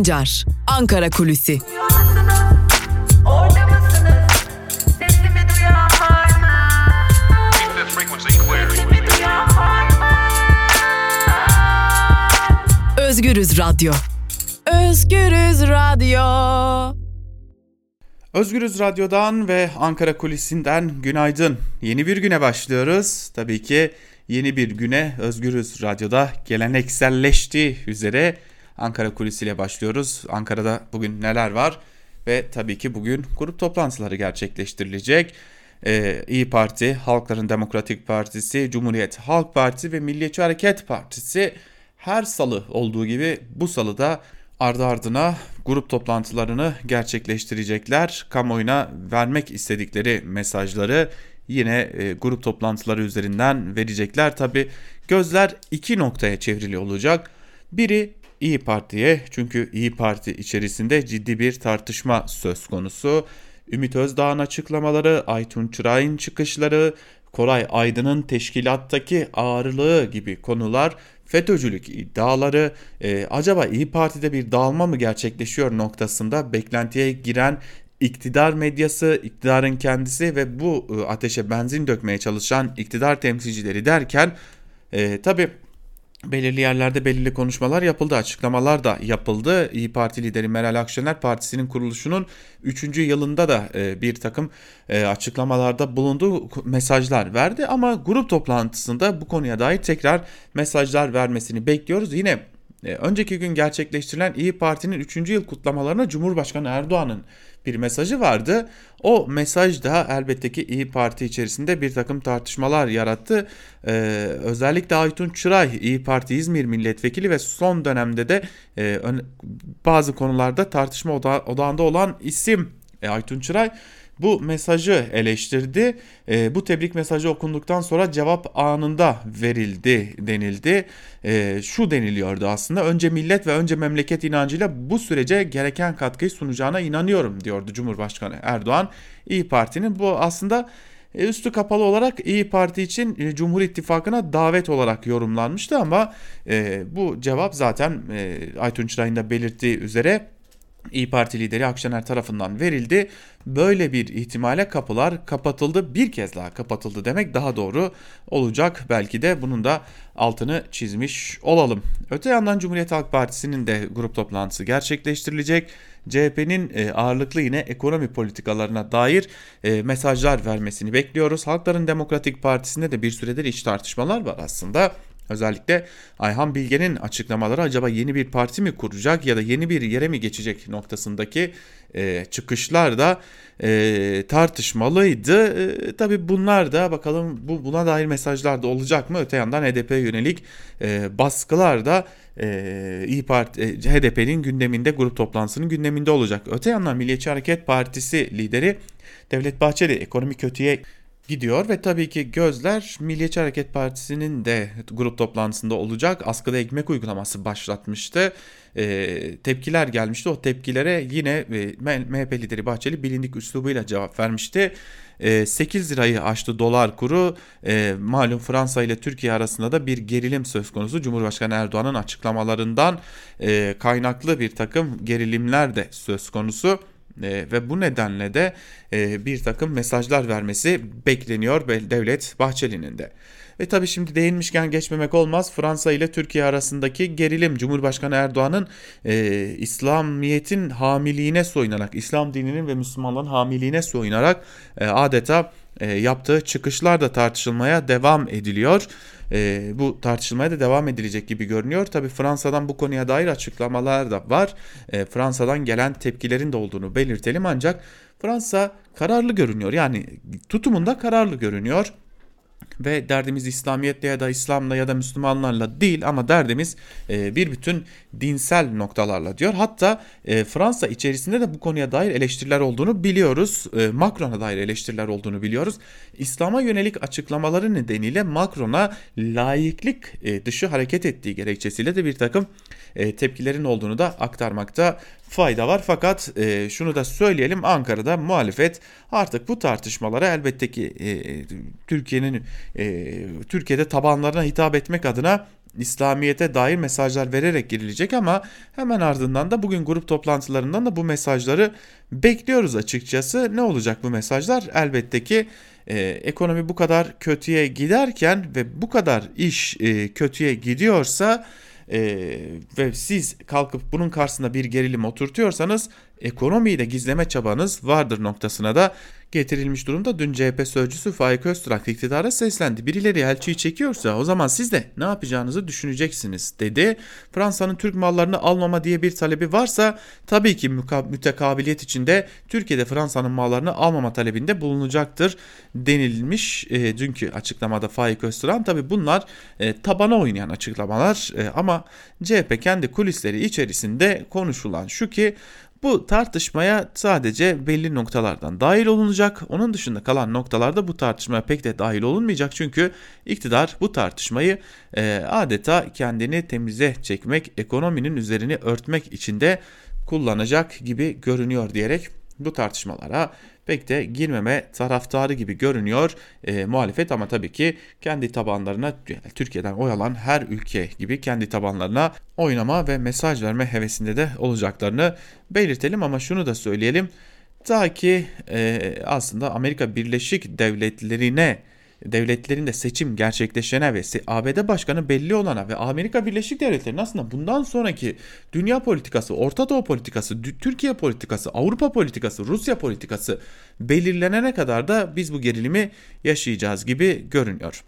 Sancar, Ankara Kulüsi. Özgürüz Radyo. Özgürüz Radyo. Özgürüz Radyo'dan ve Ankara Kulisi'nden günaydın. Yeni bir güne başlıyoruz. Tabii ki yeni bir güne Özgürüz Radyo'da gelenekselleştiği üzere Ankara Kulisi ile başlıyoruz. Ankara'da bugün neler var? Ve tabii ki bugün grup toplantıları gerçekleştirilecek. Ee, İyi Parti, Halkların Demokratik Partisi, Cumhuriyet Halk Partisi ve Milliyetçi Hareket Partisi her salı olduğu gibi bu salı da ardı ardına grup toplantılarını gerçekleştirecekler. Kamuoyuna vermek istedikleri mesajları yine e, grup toplantıları üzerinden verecekler. Tabi gözler iki noktaya çevrili olacak. Biri İyi Parti'ye çünkü İyi Parti içerisinde ciddi bir tartışma söz konusu. Ümit Özdağ'ın açıklamaları, Aytun Çıray'ın çıkışları, Koray Aydın'ın teşkilattaki ağırlığı gibi konular FETÖ'cülük iddiaları e, acaba İyi Parti'de bir dağılma mı gerçekleşiyor noktasında beklentiye giren iktidar medyası, iktidarın kendisi ve bu e, ateşe benzin dökmeye çalışan iktidar temsilcileri derken e, tabi belirli yerlerde belirli konuşmalar yapıldı, açıklamalar da yapıldı. İyi Parti lideri Meral Akşener partisinin kuruluşunun 3. yılında da e, bir takım e, açıklamalarda bulundu, mesajlar verdi ama grup toplantısında bu konuya dair tekrar mesajlar vermesini bekliyoruz. Yine önceki gün gerçekleştirilen İyi Parti'nin 3. yıl kutlamalarına Cumhurbaşkanı Erdoğan'ın bir mesajı vardı. O mesaj da elbette ki İyi Parti içerisinde bir takım tartışmalar yarattı. Ee, özellikle Aytun Çıray İyi Parti İzmir milletvekili ve son dönemde de e, bazı konularda tartışma oda odağında olan isim e, Aytun Çıray bu mesajı eleştirdi. E, bu tebrik mesajı okunduktan sonra cevap anında verildi denildi. E, şu deniliyordu aslında önce millet ve önce memleket inancıyla bu sürece gereken katkıyı sunacağına inanıyorum diyordu Cumhurbaşkanı Erdoğan. İyi Parti'nin bu aslında e, üstü kapalı olarak İyi Parti için e, Cumhur İttifakı'na davet olarak yorumlanmıştı ama e, bu cevap zaten e, Aytun Çıray'ın da belirttiği üzere İyi Parti lideri Akşener tarafından verildi. Böyle bir ihtimale kapılar kapatıldı. Bir kez daha kapatıldı demek daha doğru olacak. Belki de bunun da altını çizmiş olalım. Öte yandan Cumhuriyet Halk Partisi'nin de grup toplantısı gerçekleştirilecek. CHP'nin e, ağırlıklı yine ekonomi politikalarına dair e, mesajlar vermesini bekliyoruz. Halkların Demokratik Partisi'nde de bir süredir iç tartışmalar var aslında. Özellikle Ayhan Bilge'nin açıklamaları acaba yeni bir parti mi kuracak ya da yeni bir yere mi geçecek noktasındaki e, çıkışlar da e, tartışmalıydı. E, Tabi bunlar da bakalım bu buna dair mesajlar da olacak mı? Öte yandan HDP yönelik e, baskılar da e, İyi Parti e, HDP'nin gündeminde grup toplantısının gündeminde olacak. Öte yandan Milliyetçi Hareket Partisi lideri Devlet Bahçeli ekonomi kötüye gidiyor ve tabii ki gözler Milliyetçi Hareket Partisi'nin de grup toplantısında olacak. Askıda ekmek uygulaması başlatmıştı. E, tepkiler gelmişti. O tepkilere yine e, MHP lideri Bahçeli bilindik üslubuyla cevap vermişti. E, 8 lirayı aştı dolar kuru. E, malum Fransa ile Türkiye arasında da bir gerilim söz konusu. Cumhurbaşkanı Erdoğan'ın açıklamalarından e, kaynaklı bir takım gerilimler de söz konusu. E, ve bu nedenle de e, bir takım mesajlar vermesi bekleniyor Devlet Bahçeli'nin de. Ve tabi şimdi değinmişken geçmemek olmaz Fransa ile Türkiye arasındaki gerilim Cumhurbaşkanı Erdoğan'ın e, İslamiyet'in hamiliğine soyunarak İslam dininin ve Müslümanların hamiliğine soyunarak e, adeta e, yaptığı çıkışlar da tartışılmaya devam ediliyor. E, bu tartışılmaya da devam edilecek gibi görünüyor. Tabi Fransa'dan bu konuya dair açıklamalar da var. E, Fransa'dan gelen tepkilerin de olduğunu belirtelim ancak Fransa kararlı görünüyor. Yani tutumunda kararlı görünüyor ve derdimiz İslamiyetle ya da İslam'la ya da Müslümanlarla değil ama derdimiz e, bir bütün dinsel noktalarla diyor. Hatta e, Fransa içerisinde de bu konuya dair eleştiriler olduğunu biliyoruz. E, Macron'a dair eleştiriler olduğunu biliyoruz. İslam'a yönelik açıklamaları nedeniyle Macron'a layıklık e, dışı hareket ettiği gerekçesiyle de bir takım e, tepkilerin olduğunu da aktarmakta fayda var. Fakat e, şunu da söyleyelim Ankara'da muhalefet artık bu tartışmalara elbette ki e, Türkiye'nin Türkiye'de tabanlarına hitap etmek adına İslamiyet'e dair mesajlar vererek girilecek ama hemen ardından da bugün grup toplantılarından da bu mesajları bekliyoruz açıkçası. Ne olacak bu mesajlar? Elbette ki e, ekonomi bu kadar kötüye giderken ve bu kadar iş e, kötüye gidiyorsa e, ve siz kalkıp bunun karşısında bir gerilim oturtuyorsanız ekonomiyi de gizleme çabanız vardır noktasına da getirilmiş durumda. Dün CHP sözcüsü Faik Öztürk iktidara seslendi. Birileri elçiyi çekiyorsa o zaman siz de ne yapacağınızı düşüneceksiniz dedi. Fransa'nın Türk mallarını almama diye bir talebi varsa tabii ki mütekabiliyet içinde Türkiye'de Fransa'nın mallarını almama talebinde bulunacaktır denilmiş. E, dünkü açıklamada Faik Öztürk tabii bunlar e, tabana oynayan açıklamalar e, ama CHP kendi kulisleri içerisinde konuşulan şu ki bu tartışmaya sadece belli noktalardan dahil olunacak. Onun dışında kalan noktalarda bu tartışmaya pek de dahil olunmayacak. Çünkü iktidar bu tartışmayı e, adeta kendini temize çekmek, ekonominin üzerini örtmek için de kullanacak gibi görünüyor diyerek bu tartışmalara pek de girmeme taraftarı gibi görünüyor e, muhalefet ama tabii ki kendi tabanlarına Türkiye'den oy alan her ülke gibi kendi tabanlarına oynama ve mesaj verme hevesinde de olacaklarını belirtelim ama şunu da söyleyelim. Ta ki e, aslında Amerika Birleşik Devletleri'ne devletlerinde seçim gerçekleşene ve ABD başkanı belli olana ve Amerika Birleşik Devletleri'nin aslında bundan sonraki dünya politikası, Orta Doğu politikası, Türkiye politikası, Avrupa politikası, Rusya politikası belirlenene kadar da biz bu gerilimi yaşayacağız gibi görünüyor.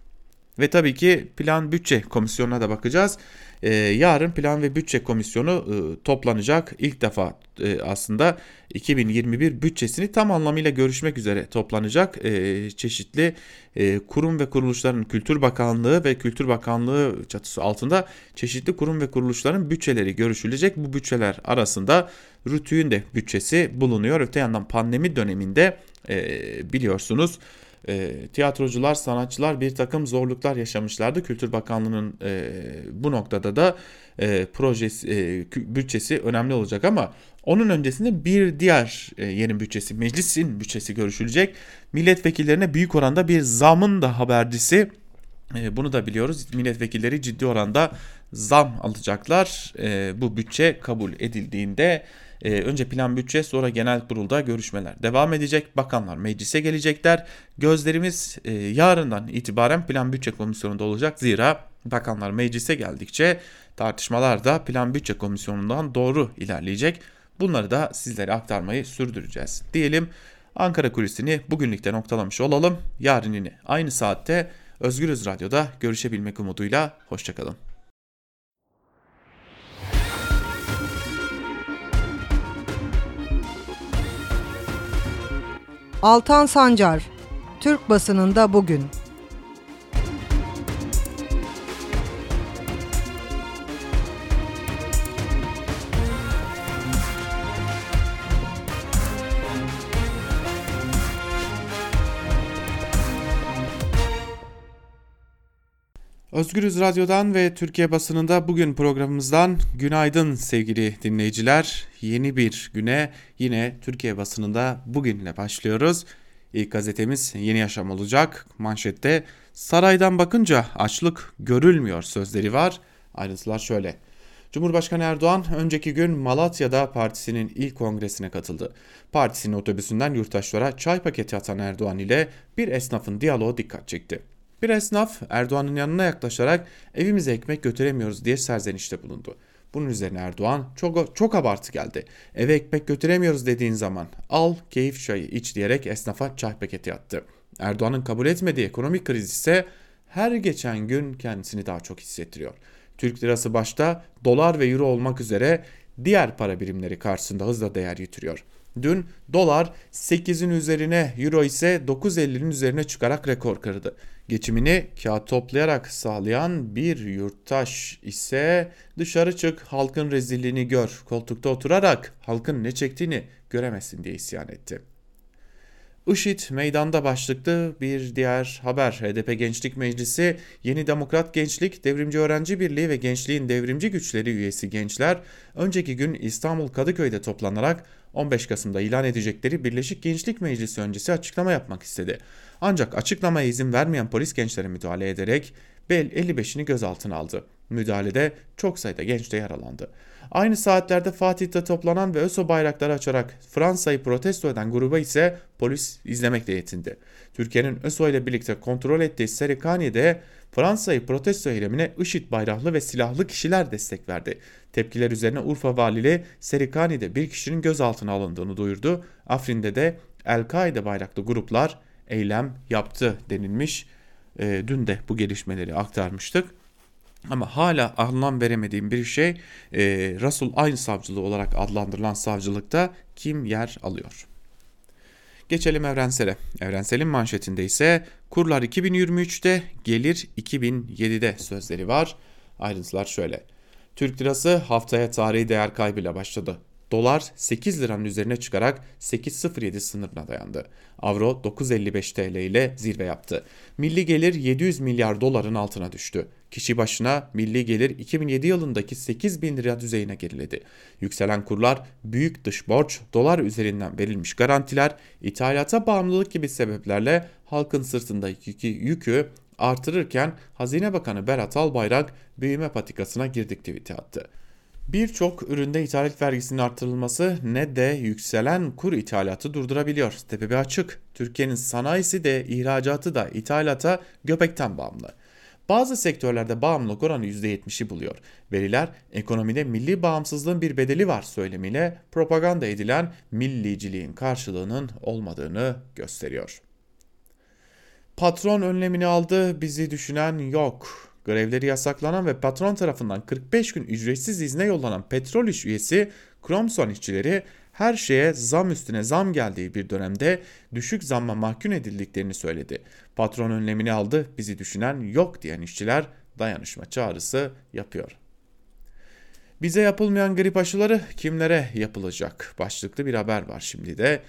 Ve tabii ki plan bütçe komisyonuna da bakacağız. Ee, yarın plan ve bütçe komisyonu e, toplanacak. İlk defa e, aslında 2021 bütçesini tam anlamıyla görüşmek üzere toplanacak. E, çeşitli e, kurum ve kuruluşların Kültür Bakanlığı ve Kültür Bakanlığı çatısı altında çeşitli kurum ve kuruluşların bütçeleri görüşülecek. Bu bütçeler arasında RTÜK'ün de bütçesi bulunuyor. Öte yandan pandemi döneminde e, biliyorsunuz e, tiyatrocular, sanatçılar bir takım zorluklar yaşamışlardı. Kültür Bakanlığı'nın e, bu noktada da e, projesi, e, bütçesi önemli olacak ama onun öncesinde bir diğer e, yeni bütçesi, meclisin bütçesi görüşülecek. Milletvekillerine büyük oranda bir zamın da habercisi. E, bunu da biliyoruz. Milletvekilleri ciddi oranda zam alacaklar. E, bu bütçe kabul edildiğinde ee, önce plan bütçe sonra genel kurulda görüşmeler devam edecek. Bakanlar meclise gelecekler. Gözlerimiz e, yarından itibaren plan bütçe komisyonunda olacak. Zira bakanlar meclise geldikçe tartışmalar da plan bütçe komisyonundan doğru ilerleyecek. Bunları da sizlere aktarmayı sürdüreceğiz. Diyelim Ankara kulisini bugünlükte noktalamış olalım. Yarın yine aynı saatte Özgürüz Radyo'da görüşebilmek umuduyla hoşçakalın. Altan Sancar, Türk basınında bugün. Özgürüz Radyo'dan ve Türkiye basınında bugün programımızdan günaydın sevgili dinleyiciler. Yeni bir güne yine Türkiye basınında bugünle başlıyoruz. İlk gazetemiz Yeni Yaşam olacak. Manşette saraydan bakınca açlık görülmüyor sözleri var. Ayrıntılar şöyle. Cumhurbaşkanı Erdoğan önceki gün Malatya'da partisinin ilk kongresine katıldı. Partisinin otobüsünden yurttaşlara çay paketi atan Erdoğan ile bir esnafın diyaloğu dikkat çekti. Bir esnaf Erdoğan'ın yanına yaklaşarak evimize ekmek götüremiyoruz diye serzenişte bulundu. Bunun üzerine Erdoğan çok, çok abartı geldi. Eve ekmek götüremiyoruz dediğin zaman al keyif çayı iç diyerek esnafa çay paketi attı. Erdoğan'ın kabul etmediği ekonomik kriz ise her geçen gün kendisini daha çok hissettiriyor. Türk lirası başta dolar ve euro olmak üzere diğer para birimleri karşısında hızla değer yitiriyor. Dün dolar 8'in üzerine, euro ise 9.50'nin üzerine çıkarak rekor kırdı. Geçimini kağıt toplayarak sağlayan bir yurttaş ise dışarı çık halkın rezilliğini gör, koltukta oturarak halkın ne çektiğini göremezsin diye isyan etti. IŞİD meydanda başlıklı bir diğer haber. HDP Gençlik Meclisi, Yeni Demokrat Gençlik, Devrimci Öğrenci Birliği ve Gençliğin Devrimci Güçleri üyesi gençler önceki gün İstanbul Kadıköy'de toplanarak 15 Kasım'da ilan edecekleri Birleşik Gençlik Meclisi öncesi açıklama yapmak istedi. Ancak açıklamaya izin vermeyen polis gençlere müdahale ederek Bel 55'ini gözaltına aldı. Müdahalede çok sayıda genç de yaralandı. Aynı saatlerde Fatih'te toplanan ve ÖSO bayrakları açarak Fransa'yı protesto eden gruba ise polis izlemekle yetindi. Türkiye'nin ÖSO ile birlikte kontrol ettiği Serikani'de Fransa'yı protesto eylemine IŞİD bayraklı ve silahlı kişiler destek verdi. Tepkiler üzerine Urfa valiliği Serikani'de bir kişinin gözaltına alındığını duyurdu. Afrin'de de El-Kaide bayraklı gruplar eylem yaptı denilmiş. E, dün de bu gelişmeleri aktarmıştık. Ama hala anlam veremediğim bir şey e, Rasul Aynı Savcılığı olarak adlandırılan savcılıkta kim yer alıyor? Geçelim evrensele. Evrenselin manşetinde ise kurlar 2023'te gelir 2007'de sözleri var. Ayrıntılar şöyle. Türk lirası haftaya tarihi değer kaybıyla başladı. Dolar 8 liranın üzerine çıkarak 8.07 sınırına dayandı. Avro 9.55 TL ile zirve yaptı. Milli gelir 700 milyar doların altına düştü. Kişi başına milli gelir 2007 yılındaki 8 bin lira düzeyine geriledi. Yükselen kurlar, büyük dış borç, dolar üzerinden verilmiş garantiler, ithalata bağımlılık gibi sebeplerle halkın sırtındaki yükü artırırken Hazine Bakanı Berat Albayrak büyüme patikasına girdik tweet'i attı. Birçok üründe ithalat vergisinin artırılması ne de yükselen kur ithalatı durdurabiliyor. Sebebi açık. Türkiye'nin sanayisi de ihracatı da ithalata göbekten bağımlı. Bazı sektörlerde bağımlılık oranı %70'i buluyor. Veriler ekonomide milli bağımsızlığın bir bedeli var söylemiyle propaganda edilen milliciliğin karşılığının olmadığını gösteriyor. Patron önlemini aldı, bizi düşünen yok. Grevleri yasaklanan ve patron tarafından 45 gün ücretsiz izne yollanan petrol iş üyesi Kromson işçileri her şeye zam üstüne zam geldiği bir dönemde düşük zamma mahkum edildiklerini söyledi. Patron önlemini aldı, bizi düşünen yok diyen işçiler dayanışma çağrısı yapıyor. Bize yapılmayan grip aşıları kimlere yapılacak? Başlıklı bir haber var şimdi de.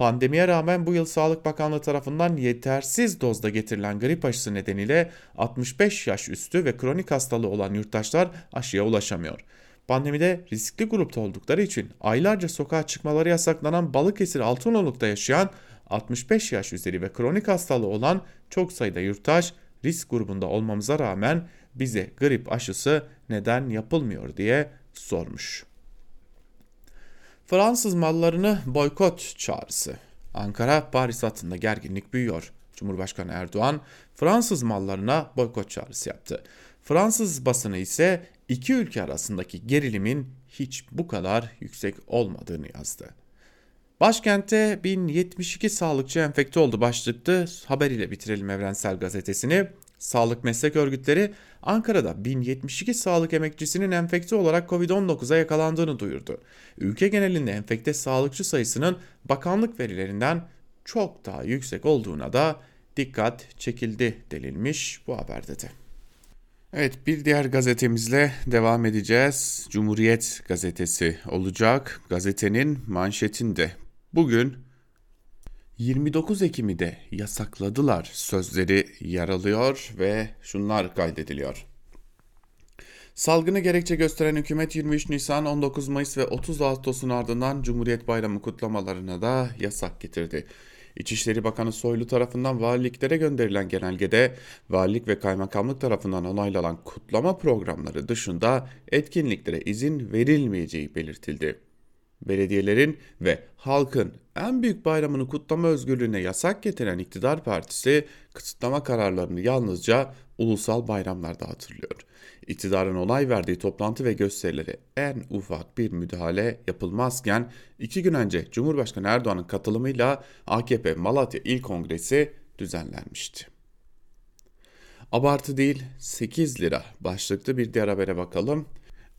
Pandemiye rağmen bu yıl Sağlık Bakanlığı tarafından yetersiz dozda getirilen grip aşısı nedeniyle 65 yaş üstü ve kronik hastalığı olan yurttaşlar aşıya ulaşamıyor. Pandemide riskli grupta oldukları için aylarca sokağa çıkmaları yasaklanan Balıkesir Altınoluk'ta yaşayan 65 yaş üzeri ve kronik hastalığı olan çok sayıda yurttaş risk grubunda olmamıza rağmen bize grip aşısı neden yapılmıyor diye sormuş. Fransız mallarını boykot çağrısı. Ankara Paris hattında gerginlik büyüyor. Cumhurbaşkanı Erdoğan Fransız mallarına boykot çağrısı yaptı. Fransız basını ise iki ülke arasındaki gerilimin hiç bu kadar yüksek olmadığını yazdı. Başkente 1072 sağlıkçı enfekte oldu başlıklı haberiyle bitirelim Evrensel Gazetesi'ni. Sağlık meslek örgütleri Ankara'da 1072 sağlık emekçisinin enfekte olarak Covid-19'a yakalandığını duyurdu. Ülke genelinde enfekte sağlıkçı sayısının bakanlık verilerinden çok daha yüksek olduğuna da dikkat çekildi denilmiş bu haberde de. Evet bir diğer gazetemizle devam edeceğiz. Cumhuriyet gazetesi olacak. Gazetenin manşetinde bugün 29 Ekim'i de yasakladılar sözleri yer alıyor ve şunlar kaydediliyor. Salgını gerekçe gösteren hükümet 23 Nisan, 19 Mayıs ve 30 Ağustos'un ardından Cumhuriyet Bayramı kutlamalarına da yasak getirdi. İçişleri Bakanı Soylu tarafından valiliklere gönderilen genelgede valilik ve kaymakamlık tarafından onaylanan kutlama programları dışında etkinliklere izin verilmeyeceği belirtildi belediyelerin ve halkın en büyük bayramını kutlama özgürlüğüne yasak getiren iktidar partisi kısıtlama kararlarını yalnızca ulusal bayramlarda hatırlıyor. İktidarın onay verdiği toplantı ve gösterilere en ufak bir müdahale yapılmazken iki gün önce Cumhurbaşkanı Erdoğan'ın katılımıyla AKP Malatya İl Kongresi düzenlenmişti. Abartı değil 8 lira başlıklı bir diğer habere bakalım.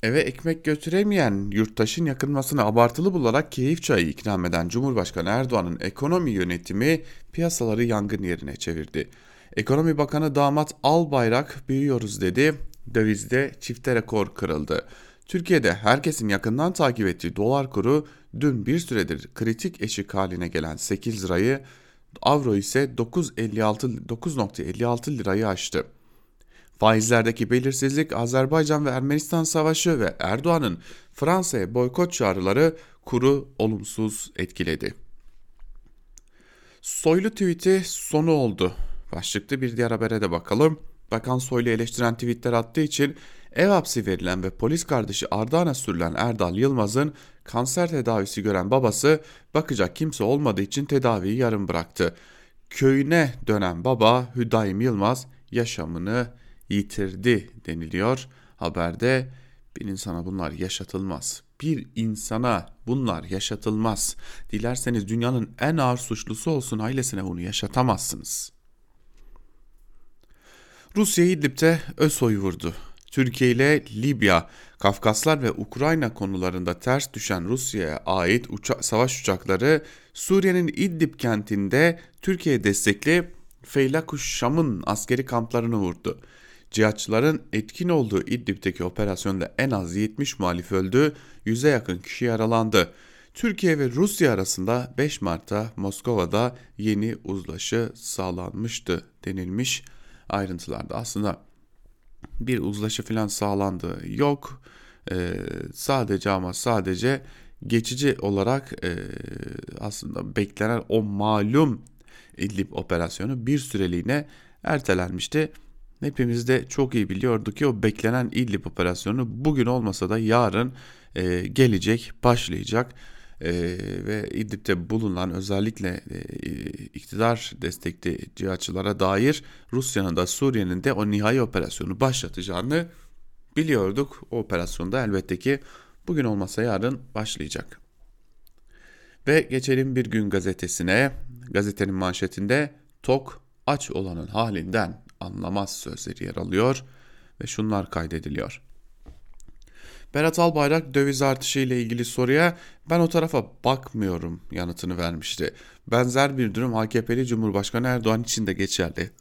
Eve ekmek götüremeyen yurttaşın yakınmasını abartılı bularak keyif çayı ikram eden Cumhurbaşkanı Erdoğan'ın ekonomi yönetimi piyasaları yangın yerine çevirdi. Ekonomi Bakanı Damat Albayrak büyüyoruz dedi. Dövizde çifte rekor kırıldı. Türkiye'de herkesin yakından takip ettiği dolar kuru dün bir süredir kritik eşik haline gelen 8 lirayı, avro ise 9.56 9.56 lirayı aştı. Faizlerdeki belirsizlik, Azerbaycan ve Ermenistan savaşı ve Erdoğan'ın Fransa'ya boykot çağrıları kuru olumsuz etkiledi. Soylu tweet'i sonu oldu. Başlıklı bir diğer habere de bakalım. Bakan Soylu eleştiren tweetler attığı için Ev hapsi verilen ve polis kardeşi Ardahan'a sürülen Erdal Yılmaz'ın kanser tedavisi gören babası bakacak kimse olmadığı için tedaviyi yarım bıraktı. Köyüne dönen baba Hüdaym Yılmaz yaşamını yitirdi deniliyor haberde. Bir insana bunlar yaşatılmaz. Bir insana bunlar yaşatılmaz. Dilerseniz dünyanın en ağır suçlusu olsun ailesine bunu yaşatamazsınız. Rusya İdlib'de ÖSO'yu vurdu. Türkiye ile Libya, Kafkaslar ve Ukrayna konularında ters düşen Rusya'ya ait uça savaş uçakları Suriye'nin İdlib kentinde Türkiye destekli Feylakuş Şam'ın askeri kamplarını vurdu. Cihatçıların etkin olduğu İdlib'deki operasyonda en az 70 muhalif öldü, 100'e yakın kişi yaralandı. Türkiye ve Rusya arasında 5 Mart'ta Moskova'da yeni uzlaşı sağlanmıştı denilmiş ayrıntılarda. Aslında bir uzlaşı falan sağlandı yok. Ee, sadece ama sadece geçici olarak e, aslında beklenen o malum İdlib operasyonu bir süreliğine ertelenmişti. Hepimiz de çok iyi biliyorduk ki o beklenen İdlib operasyonu bugün olmasa da yarın e, gelecek, başlayacak. E, ve İdlib'de bulunan özellikle e, iktidar destekli cihatçılara dair Rusya'nın da Suriye'nin de o nihai operasyonu başlatacağını biliyorduk. O operasyonda elbette ki bugün olmasa yarın başlayacak. Ve geçelim bir gün gazetesine. Gazetenin manşetinde tok aç olanın halinden anlamaz sözleri yer alıyor ve şunlar kaydediliyor. Berat Albayrak döviz artışı ile ilgili soruya ben o tarafa bakmıyorum yanıtını vermişti. Benzer bir durum AKP'li Cumhurbaşkanı Erdoğan için de geçerli.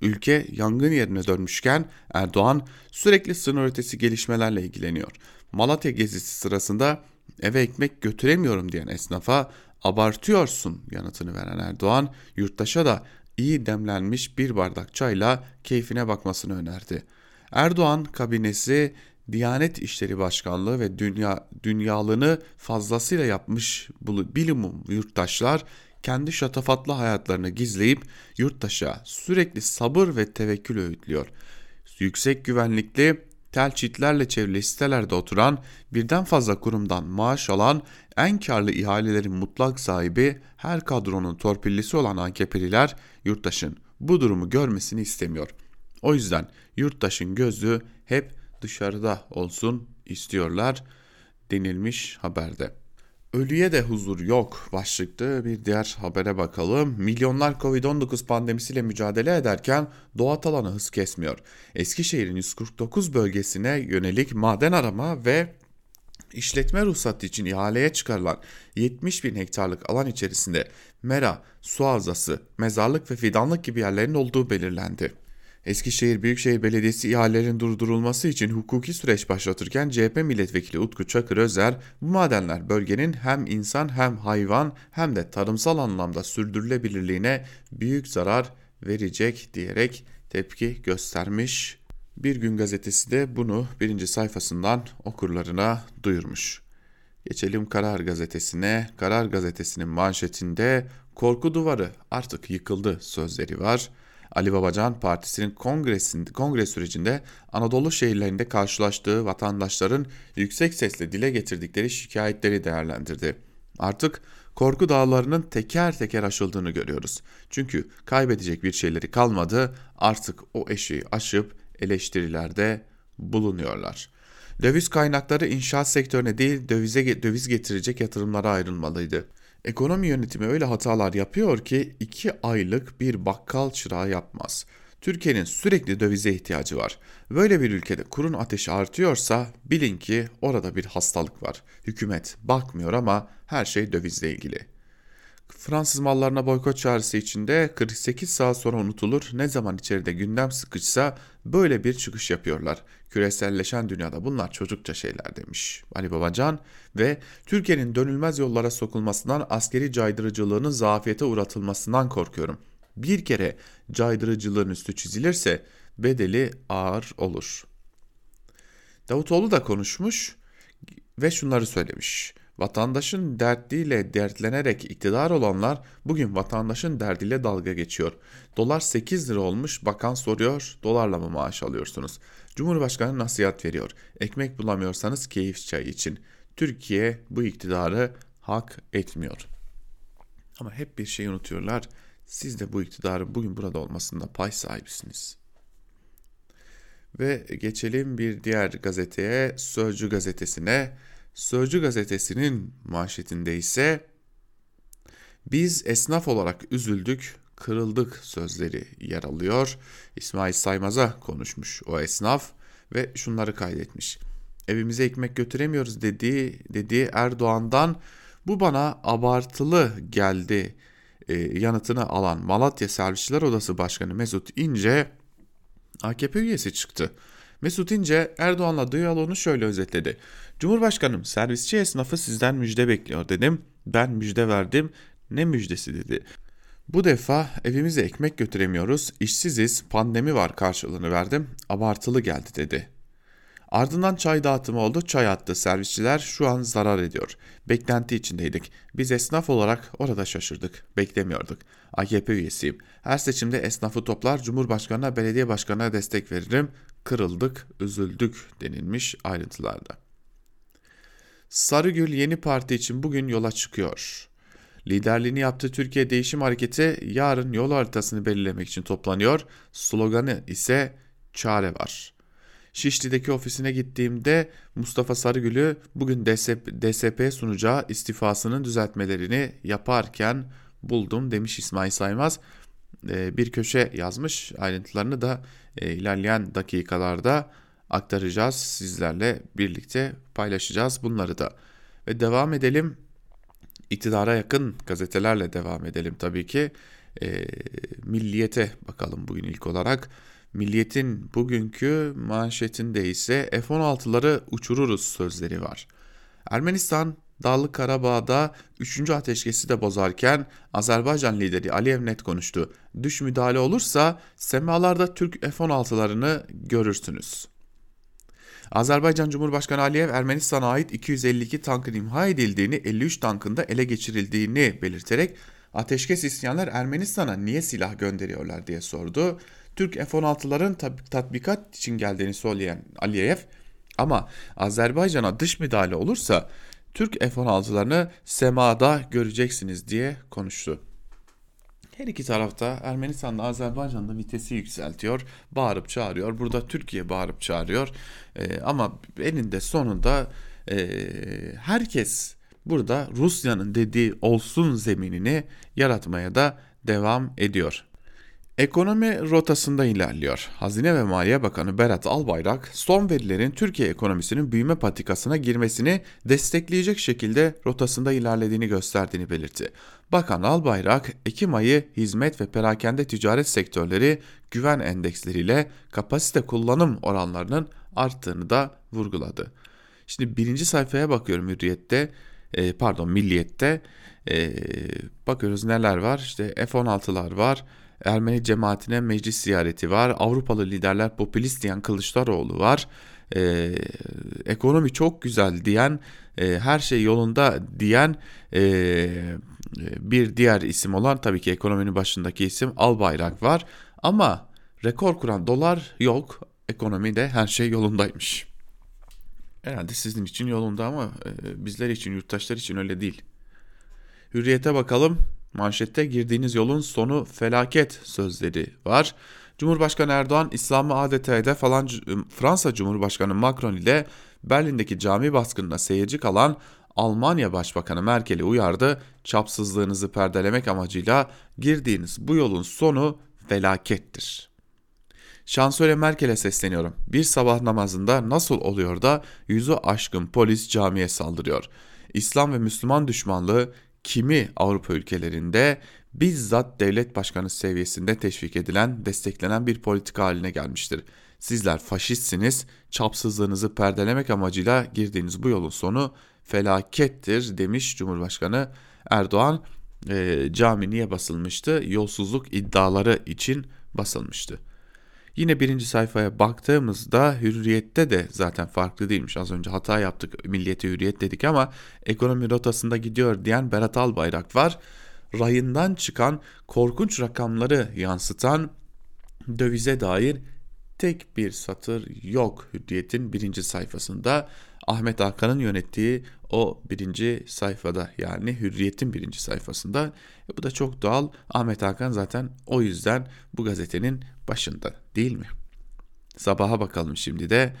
Ülke yangın yerine dönmüşken Erdoğan sürekli sınır ötesi gelişmelerle ilgileniyor. Malatya gezisi sırasında eve ekmek götüremiyorum diyen esnafa abartıyorsun yanıtını veren Erdoğan yurttaşa da iyi demlenmiş bir bardak çayla keyfine bakmasını önerdi. Erdoğan kabinesi Diyanet İşleri Başkanlığı ve dünya dünyalığını fazlasıyla yapmış bilimum yurttaşlar kendi şatafatlı hayatlarını gizleyip yurttaşa sürekli sabır ve tevekkül öğütlüyor. Yüksek güvenlikli tel çitlerle çevrili sitelerde oturan, birden fazla kurumdan maaş alan, en karlı ihalelerin mutlak sahibi, her kadronun torpillisi olan AKP'liler yurttaşın bu durumu görmesini istemiyor. O yüzden yurttaşın gözü hep dışarıda olsun istiyorlar denilmiş haberde. Ölüye de huzur yok başlıklı bir diğer habere bakalım. Milyonlar Covid-19 pandemisiyle mücadele ederken doğa talanı hız kesmiyor. Eskişehir'in 149 bölgesine yönelik maden arama ve işletme ruhsatı için ihaleye çıkarılan 70 bin hektarlık alan içerisinde mera, su havzası, mezarlık ve fidanlık gibi yerlerin olduğu belirlendi. Eskişehir Büyükşehir Belediyesi ihalelerin durdurulması için hukuki süreç başlatırken CHP milletvekili Utku Çakır Özer bu madenler bölgenin hem insan hem hayvan hem de tarımsal anlamda sürdürülebilirliğine büyük zarar verecek diyerek tepki göstermiş. Bir gün gazetesi de bunu birinci sayfasından okurlarına duyurmuş. Geçelim Karar Gazetesi'ne. Karar Gazetesi'nin manşetinde korku duvarı artık yıkıldı sözleri var. Ali Babacan Partisi'nin kongre sürecinde Anadolu şehirlerinde karşılaştığı vatandaşların yüksek sesle dile getirdikleri şikayetleri değerlendirdi. Artık korku dağlarının teker teker aşıldığını görüyoruz. Çünkü kaybedecek bir şeyleri kalmadı artık o eşiği aşıp eleştirilerde bulunuyorlar. Döviz kaynakları inşaat sektörüne değil dövize döviz getirecek yatırımlara ayrılmalıydı. Ekonomi yönetimi öyle hatalar yapıyor ki iki aylık bir bakkal çırağı yapmaz. Türkiye'nin sürekli dövize ihtiyacı var. Böyle bir ülkede kurun ateşi artıyorsa bilin ki orada bir hastalık var. Hükümet bakmıyor ama her şey dövizle ilgili. Fransız mallarına boykot çağrısı içinde 48 saat sonra unutulur. Ne zaman içeride gündem sıkışsa böyle bir çıkış yapıyorlar. Küreselleşen dünyada bunlar çocukça şeyler demiş Ali Babacan ve Türkiye'nin dönülmez yollara sokulmasından askeri caydırıcılığının zafiyete uğratılmasından korkuyorum. Bir kere caydırıcılığın üstü çizilirse bedeli ağır olur. Davutoğlu da konuşmuş ve şunları söylemiş. Vatandaşın dertliyle dertlenerek iktidar olanlar bugün vatandaşın derdiyle dalga geçiyor. Dolar 8 lira olmuş bakan soruyor dolarla mı maaş alıyorsunuz? Cumhurbaşkanı nasihat veriyor. Ekmek bulamıyorsanız keyif çayı için. Türkiye bu iktidarı hak etmiyor. Ama hep bir şey unutuyorlar. Siz de bu iktidarın bugün burada olmasında pay sahibisiniz. Ve geçelim bir diğer gazeteye, Sözcü gazetesine. Sözcü gazetesinin manşetinde ise biz esnaf olarak üzüldük, kırıldık sözleri yer alıyor. İsmail Saymaz'a konuşmuş o esnaf ve şunları kaydetmiş. Evimize ekmek götüremiyoruz dediği, dediği Erdoğan'dan bu bana abartılı geldi e, yanıtını alan Malatya Servisçiler Odası Başkanı Mesut İnce AKP üyesi çıktı. Mesut İnce Erdoğan'la diyaloğunu şöyle özetledi. Cumhurbaşkanım servisçi esnafı sizden müjde bekliyor dedim. Ben müjde verdim. Ne müjdesi dedi. Bu defa evimize ekmek götüremiyoruz, işsiziz, pandemi var karşılığını verdim. Abartılı geldi dedi. Ardından çay dağıtımı oldu. Çay attı servisçiler şu an zarar ediyor. Beklenti içindeydik. Biz esnaf olarak orada şaşırdık. Beklemiyorduk. AKP üyesiyim. Her seçimde esnafı toplar, Cumhurbaşkanına, belediye başkanına destek veririm. Kırıldık, üzüldük denilmiş ayrıntılarda. Sarıgül yeni parti için bugün yola çıkıyor. Liderliğini yaptığı Türkiye Değişim Hareketi yarın yol haritasını belirlemek için toplanıyor. Sloganı ise çare var. Şişli'deki ofisine gittiğimde Mustafa Sarıgül'ü bugün DSP, DSP sunacağı istifasının düzeltmelerini yaparken buldum demiş İsmail Saymaz. Ee, bir köşe yazmış ayrıntılarını da e, ilerleyen dakikalarda aktaracağız sizlerle birlikte paylaşacağız bunları da. Ve devam edelim iktidara yakın gazetelerle devam edelim tabii ki. E, milliyete bakalım bugün ilk olarak. Milliyet'in bugünkü manşetinde ise F-16'ları uçururuz sözleri var. Ermenistan Dağlık Karabağ'da 3. ateşkesi de bozarken Azerbaycan lideri Aliyev net konuştu. Düş müdahale olursa semalarda Türk F-16'larını görürsünüz. Azerbaycan Cumhurbaşkanı Aliyev Ermenistan'a ait 252 tankın imha edildiğini, 53 tankın da ele geçirildiğini belirterek ateşkes isteyenler Ermenistan'a niye silah gönderiyorlar diye sordu. Türk F-16'ların tatbikat için geldiğini söyleyen Aliyev ama Azerbaycan'a dış müdahale olursa Türk F-16'larını semada göreceksiniz diye konuştu. Her iki tarafta Ermenistan'da Azerbaycan'da vitesi yükseltiyor, bağırıp çağırıyor. Burada Türkiye bağırıp çağırıyor. Ee, ama eninde sonunda e, herkes burada Rusya'nın dediği olsun zeminini yaratmaya da devam ediyor. Ekonomi rotasında ilerliyor. Hazine ve Maliye Bakanı Berat Albayrak son verilerin Türkiye ekonomisinin büyüme patikasına girmesini destekleyecek şekilde rotasında ilerlediğini gösterdiğini belirtti. Bakan Albayrak Ekim ayı hizmet ve perakende ticaret sektörleri güven endeksleriyle kapasite kullanım oranlarının arttığını da vurguladı. Şimdi birinci sayfaya bakıyorum Hürriyet'te e, pardon Milliyet'te e, bakıyoruz neler var işte F-16'lar var Ermeni cemaatine meclis ziyareti var. Avrupalı liderler popülist diyen Kılıçdaroğlu var. Ee, ekonomi çok güzel diyen, e, her şey yolunda diyen e, bir diğer isim olan tabii ki ekonominin başındaki isim Albayrak var. Ama rekor kuran dolar yok. Ekonomide her şey yolundaymış. Herhalde sizin için yolunda ama e, bizler için, yurttaşlar için öyle değil. Hürriyete bakalım. Manşette girdiğiniz yolun sonu felaket sözleri var. Cumhurbaşkanı Erdoğan İslam'ı adeta falan Fransa Cumhurbaşkanı Macron ile Berlin'deki cami baskınına seyirci kalan Almanya Başbakanı Merkel'i uyardı. Çapsızlığınızı perdelemek amacıyla girdiğiniz bu yolun sonu felakettir. Şansölye Merkel'e sesleniyorum. Bir sabah namazında nasıl oluyor da yüzü aşkın polis camiye saldırıyor? İslam ve Müslüman düşmanlığı kimi Avrupa ülkelerinde bizzat devlet başkanı seviyesinde teşvik edilen, desteklenen bir politika haline gelmiştir. Sizler faşistsiniz, çapsızlığınızı perdelemek amacıyla girdiğiniz bu yolun sonu felakettir demiş Cumhurbaşkanı Erdoğan. E, cami niye basılmıştı? Yolsuzluk iddiaları için basılmıştı. Yine birinci sayfaya baktığımızda hürriyette de zaten farklı değilmiş. Az önce hata yaptık milliyete hürriyet dedik ama ekonomi rotasında gidiyor diyen Berat Albayrak var. Rayından çıkan korkunç rakamları yansıtan dövize dair tek bir satır yok Hürriyet'in birinci sayfasında. Ahmet Hakan'ın yönettiği o birinci sayfada yani Hürriyet'in birinci sayfasında. E bu da çok doğal. Ahmet Hakan zaten o yüzden bu gazetenin başında değil mi? Sabaha bakalım şimdi de.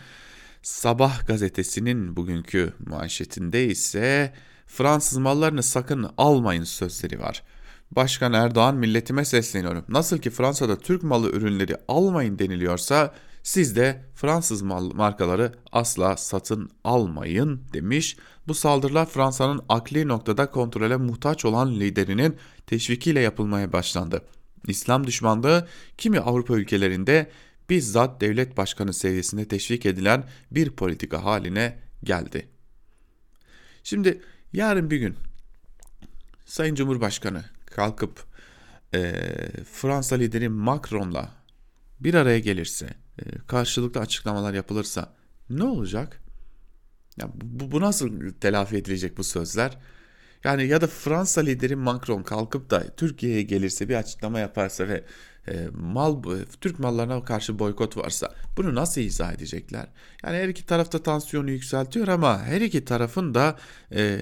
Sabah gazetesinin bugünkü manşetinde ise Fransız mallarını sakın almayın sözleri var. Başkan Erdoğan milletime sesleniyorum. Nasıl ki Fransa'da Türk malı ürünleri almayın deniliyorsa siz de Fransız markaları asla satın almayın demiş. Bu saldırılar Fransa'nın akli noktada kontrole muhtaç olan liderinin teşvikiyle yapılmaya başlandı. İslam düşmanlığı kimi Avrupa ülkelerinde bizzat devlet başkanı seviyesinde teşvik edilen bir politika haline geldi. Şimdi yarın bir gün Sayın Cumhurbaşkanı kalkıp e, Fransa lideri Macron'la bir araya gelirse, karşılıklı açıklamalar yapılırsa ne olacak? Ya bu, bu nasıl telafi edilecek bu sözler? Yani ya da Fransa lideri Macron kalkıp da Türkiye'ye gelirse bir açıklama yaparsa ve e, mal Türk mallarına karşı boykot varsa bunu nasıl izah edecekler? Yani her iki tarafta tansiyonu yükseltiyor ama her iki tarafın da e,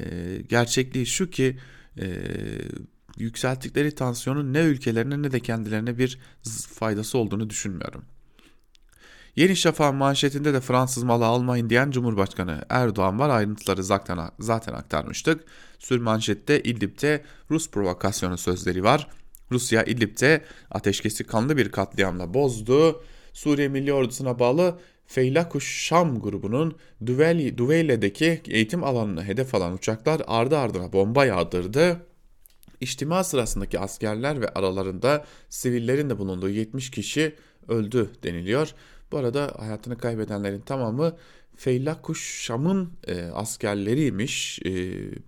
gerçekliği şu ki e, yükselttikleri tansiyonun ne ülkelerine ne de kendilerine bir faydası olduğunu düşünmüyorum. Yeni Şafak manşetinde de Fransız malı almayın diyen Cumhurbaşkanı Erdoğan var. Ayrıntıları zaten, zaten aktarmıştık. Sür manşette İdlib'de Rus provokasyonu sözleri var. Rusya İdlib'de ateşkesi kanlı bir katliamla bozdu. Suriye Milli Ordusu'na bağlı Feylakuş Şam grubunun Düveyle'deki eğitim alanını hedef alan uçaklar ardı ardına bomba yağdırdı. İçtima sırasındaki askerler ve aralarında sivillerin de bulunduğu 70 kişi öldü deniliyor. Bu arada hayatını kaybedenlerin tamamı Feylakuş Şam'ın e, askerleriymiş. E,